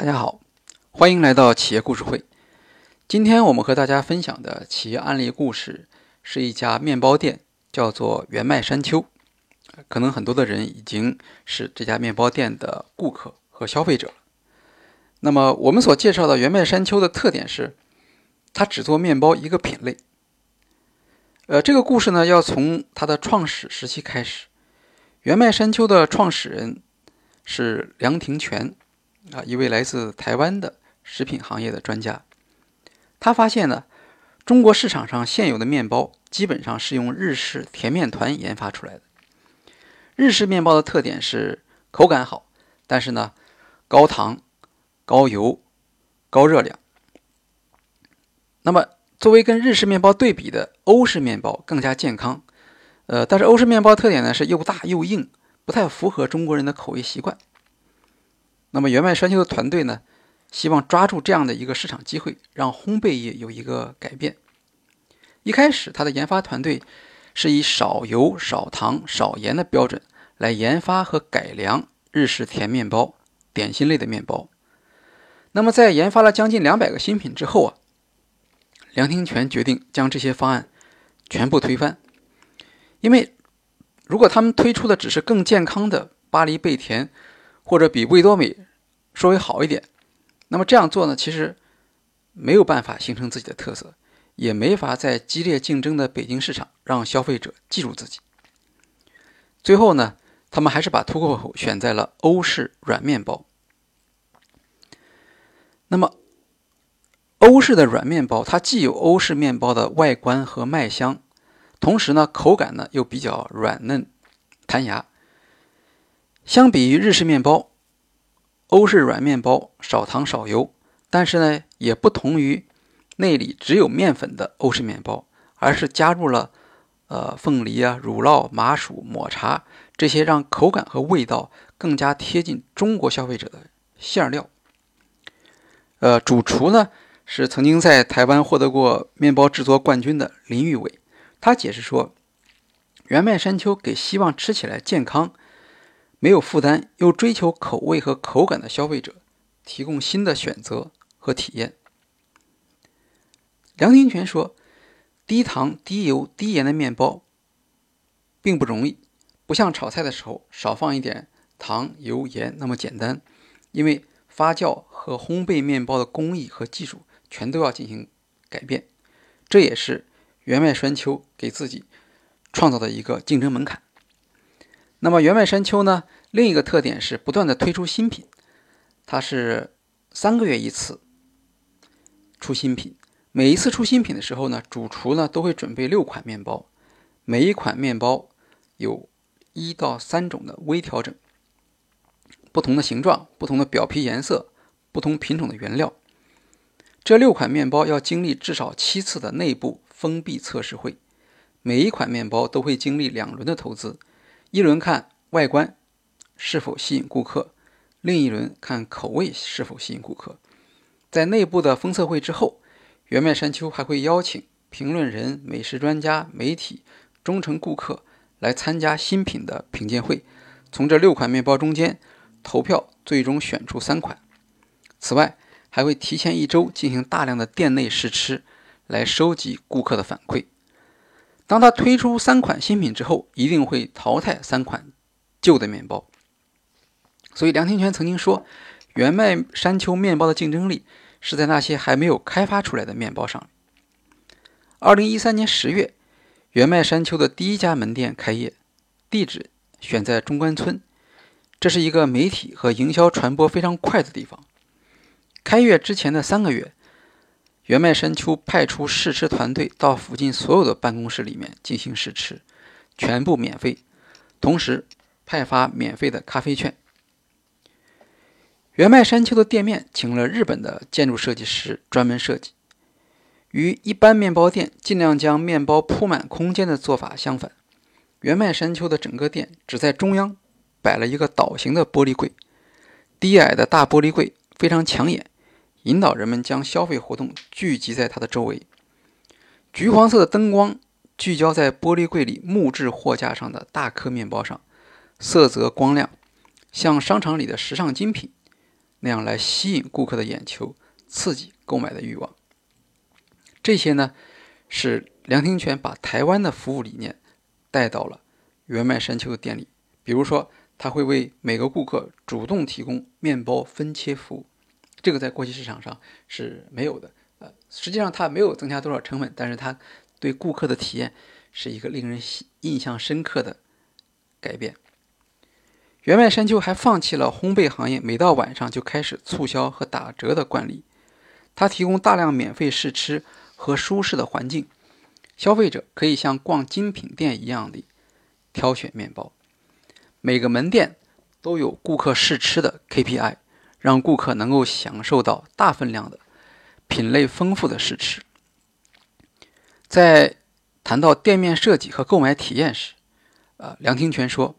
大家好，欢迎来到企业故事会。今天我们和大家分享的企业案例故事是一家面包店，叫做原麦山丘。可能很多的人已经是这家面包店的顾客和消费者了。那么我们所介绍的原麦山丘的特点是，它只做面包一个品类。呃，这个故事呢，要从它的创始时期开始。原麦山丘的创始人是梁廷全。啊，一位来自台湾的食品行业的专家，他发现呢，中国市场上现有的面包基本上是用日式甜面团研发出来的。日式面包的特点是口感好，但是呢，高糖、高油、高热量。那么，作为跟日式面包对比的欧式面包更加健康，呃，但是欧式面包特点呢是又大又硬，不太符合中国人的口味习惯。那么，原麦山丘的团队呢，希望抓住这样的一个市场机会，让烘焙业有一个改变。一开始，他的研发团队是以少油、少糖、少盐的标准来研发和改良日式甜面包、点心类的面包。那么，在研发了将近两百个新品之后啊，梁廷全决定将这些方案全部推翻，因为如果他们推出的只是更健康的巴黎贝甜。或者比味多美稍微好一点，那么这样做呢，其实没有办法形成自己的特色，也没法在激烈竞争的北京市场让消费者记住自己。最后呢，他们还是把突破口选在了欧式软面包。那么，欧式的软面包，它既有欧式面包的外观和麦香，同时呢，口感呢又比较软嫩弹牙。相比于日式面包，欧式软面包少糖少油，但是呢，也不同于内里只有面粉的欧式面包，而是加入了呃凤梨啊、乳酪、麻薯、抹茶这些让口感和味道更加贴近中国消费者的馅料。呃，主厨呢是曾经在台湾获得过面包制作冠军的林玉伟，他解释说，原麦山丘给希望吃起来健康。没有负担又追求口味和口感的消费者，提供新的选择和体验。梁廷全说：“低糖、低油、低盐的面包并不容易，不像炒菜的时候少放一点糖、油、盐那么简单，因为发酵和烘焙面包的工艺和技术全都要进行改变。这也是原麦山丘给自己创造的一个竞争门槛。”那么原麦山丘呢？另一个特点是不断的推出新品，它是三个月一次出新品。每一次出新品的时候呢，主厨呢都会准备六款面包，每一款面包有一到三种的微调整，不同的形状、不同的表皮颜色、不同品种的原料。这六款面包要经历至少七次的内部封闭测试会，每一款面包都会经历两轮的投资。一轮看外观是否吸引顾客，另一轮看口味是否吸引顾客。在内部的封测会之后，原麦山丘还会邀请评论人、美食专家、媒体、忠诚顾客来参加新品的品鉴会，从这六款面包中间投票，最终选出三款。此外，还会提前一周进行大量的店内试吃，来收集顾客的反馈。当他推出三款新品之后，一定会淘汰三款旧的面包。所以梁天全曾经说，原麦山丘面包的竞争力是在那些还没有开发出来的面包上。二零一三年十月，原麦山丘的第一家门店开业，地址选在中关村，这是一个媒体和营销传播非常快的地方。开业之前的三个月。原麦山丘派出试吃团队到附近所有的办公室里面进行试吃，全部免费，同时派发免费的咖啡券。原麦山丘的店面请了日本的建筑设计师专门设计，与一般面包店尽量将面包铺满空间的做法相反，原麦山丘的整个店只在中央摆了一个岛形的玻璃柜，低矮的大玻璃柜非常抢眼。引导人们将消费活动聚集在它的周围。橘黄色的灯光聚焦在玻璃柜里木质货架上的大颗面包上，色泽光亮，像商场里的时尚精品。那样来吸引顾客的眼球，刺激购买的欲望。这些呢，是梁庭泉把台湾的服务理念带到了原麦山丘的店里。比如说，他会为每个顾客主动提供面包分切服务，这个在国际市场上是没有的。呃，实际上它没有增加多少成本，但是它对顾客的体验是一个令人印象深刻的改变。原麦山丘还放弃了烘焙行业每到晚上就开始促销和打折的惯例，它提供大量免费试吃和舒适的环境，消费者可以像逛精品店一样的挑选面包。每个门店都有顾客试吃的 KPI，让顾客能够享受到大分量的、品类丰富的试吃。在谈到店面设计和购买体验时，呃，梁庭泉说：“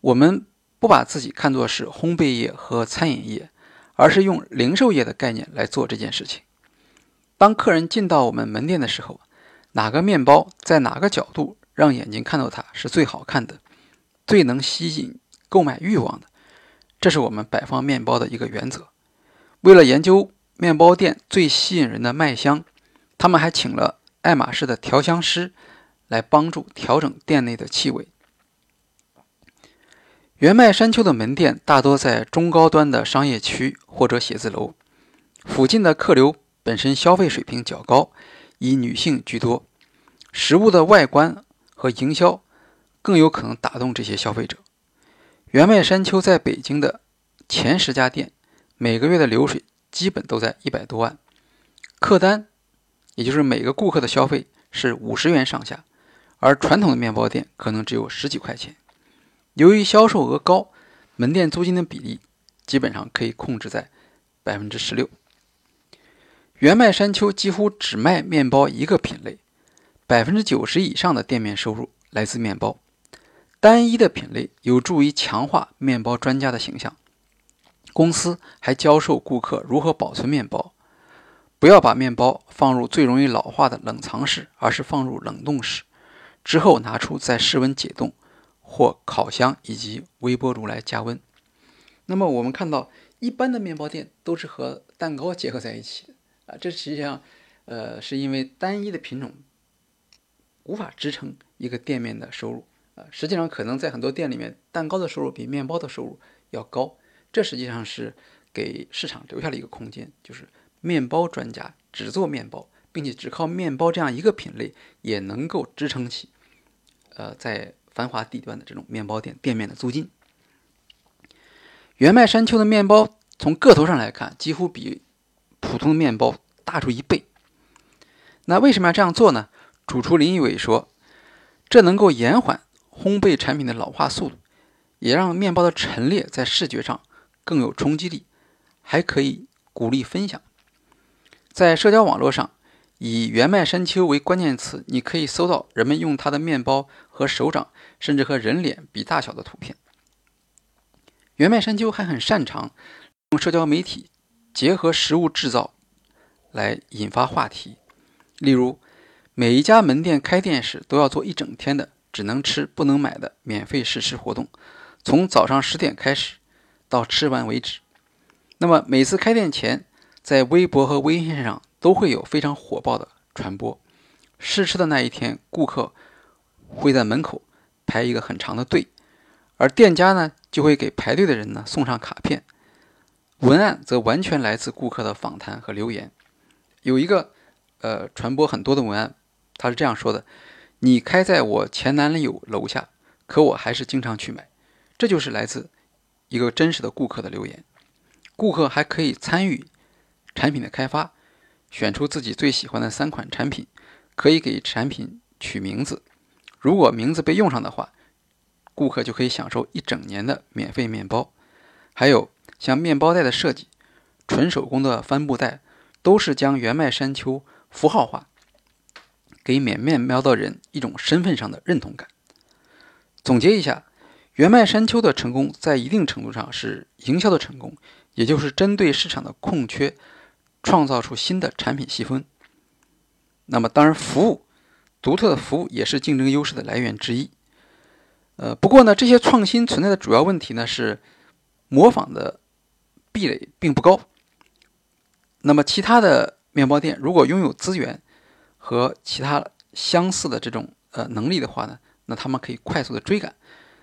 我们。”不把自己看作是烘焙业和餐饮业，而是用零售业的概念来做这件事情。当客人进到我们门店的时候，哪个面包在哪个角度让眼睛看到它是最好看的，最能吸引购买欲望的，这是我们摆放面包的一个原则。为了研究面包店最吸引人的麦香，他们还请了爱马仕的调香师来帮助调整店内的气味。原麦山丘的门店大多在中高端的商业区或者写字楼，附近的客流本身消费水平较高，以女性居多，食物的外观和营销更有可能打动这些消费者。原麦山丘在北京的前十家店，每个月的流水基本都在一百多万，客单也就是每个顾客的消费是五十元上下，而传统的面包店可能只有十几块钱。由于销售额高，门店租金的比例基本上可以控制在百分之十六。原麦山丘几乎只卖面包一个品类，百分之九十以上的店面收入来自面包。单一的品类有助于强化面包专家的形象。公司还教授顾客如何保存面包，不要把面包放入最容易老化的冷藏室，而是放入冷冻室，之后拿出再室温解冻。或烤箱以及微波炉来加温。那么我们看到，一般的面包店都是和蛋糕结合在一起的啊，这实际上，呃，是因为单一的品种无法支撑一个店面的收入实际上，可能在很多店里面，蛋糕的收入比面包的收入要高。这实际上是给市场留下了一个空间，就是面包专家只做面包，并且只靠面包这样一个品类也能够支撑起，呃，在。繁华地段的这种面包店店面的租金，原麦山丘的面包从个头上来看，几乎比普通的面包大出一倍。那为什么要这样做呢？主厨林义伟说，这能够延缓烘焙产品的老化速度，也让面包的陈列在视觉上更有冲击力，还可以鼓励分享。在社交网络上。以原麦山丘为关键词，你可以搜到人们用它的面包和手掌，甚至和人脸比大小的图片。原麦山丘还很擅长用社交媒体结合食物制造来引发话题。例如，每一家门店开店时都要做一整天的只能吃不能买的免费试吃活动，从早上十点开始到吃完为止。那么每次开店前，在微博和微信上。都会有非常火爆的传播。试吃的那一天，顾客会在门口排一个很长的队，而店家呢就会给排队的人呢送上卡片，文案则完全来自顾客的访谈和留言。有一个呃传播很多的文案，他是这样说的：“你开在我前男友楼下，可我还是经常去买。”这就是来自一个真实的顾客的留言。顾客还可以参与产品的开发。选出自己最喜欢的三款产品，可以给产品取名字。如果名字被用上的话，顾客就可以享受一整年的免费面包。还有像面包袋的设计，纯手工的帆布袋，都是将原麦山丘符号化，给缅面喵的人一种身份上的认同感。总结一下，原麦山丘的成功在一定程度上是营销的成功，也就是针对市场的空缺。创造出新的产品细分。那么，当然，服务独特的服务也是竞争优势的来源之一。呃，不过呢，这些创新存在的主要问题呢是模仿的壁垒并不高。那么其他的面包店如果拥有资源和其他相似的这种呃能力的话呢，那他们可以快速的追赶。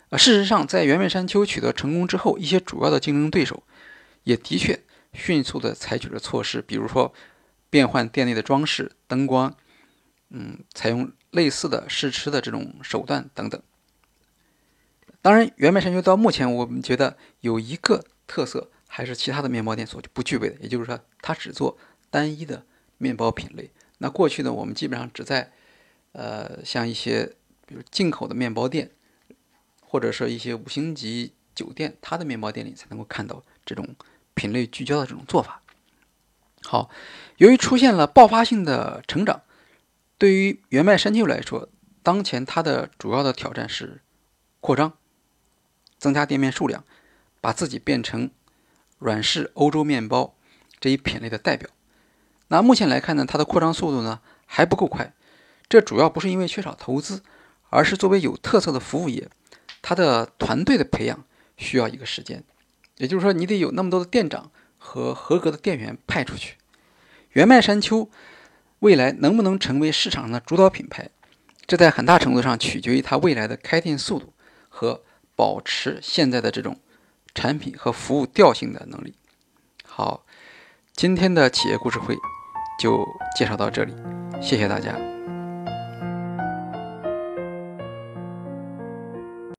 呃，事实上，在圆面山丘取得成功之后，一些主要的竞争对手也的确迅速的采取了措施，比如说变换店内的装饰、灯光，嗯，采用类似的试吃的这种手段等等。当然，圆面山丘到目前，我们觉得有一个特色还是其他的面包店所不具备的，也就是说，它只做单一的面包品类。那过去呢，我们基本上只在呃像一些比如进口的面包店，或者说一些五星级酒店，它的面包店里才能够看到这种品类聚焦的这种做法。好，由于出现了爆发性的成长，对于原麦山丘来说，当前它的主要的挑战是扩张。增加店面数量，把自己变成软式欧洲面包这一品类的代表。那目前来看呢，它的扩张速度呢还不够快。这主要不是因为缺少投资，而是作为有特色的服务业，它的团队的培养需要一个时间。也就是说，你得有那么多的店长和合格的店员派出去。原麦山丘未来能不能成为市场上的主导品牌，这在很大程度上取决于它未来的开店速度和。保持现在的这种产品和服务调性的能力。好，今天的企业故事会就介绍到这里，谢谢大家。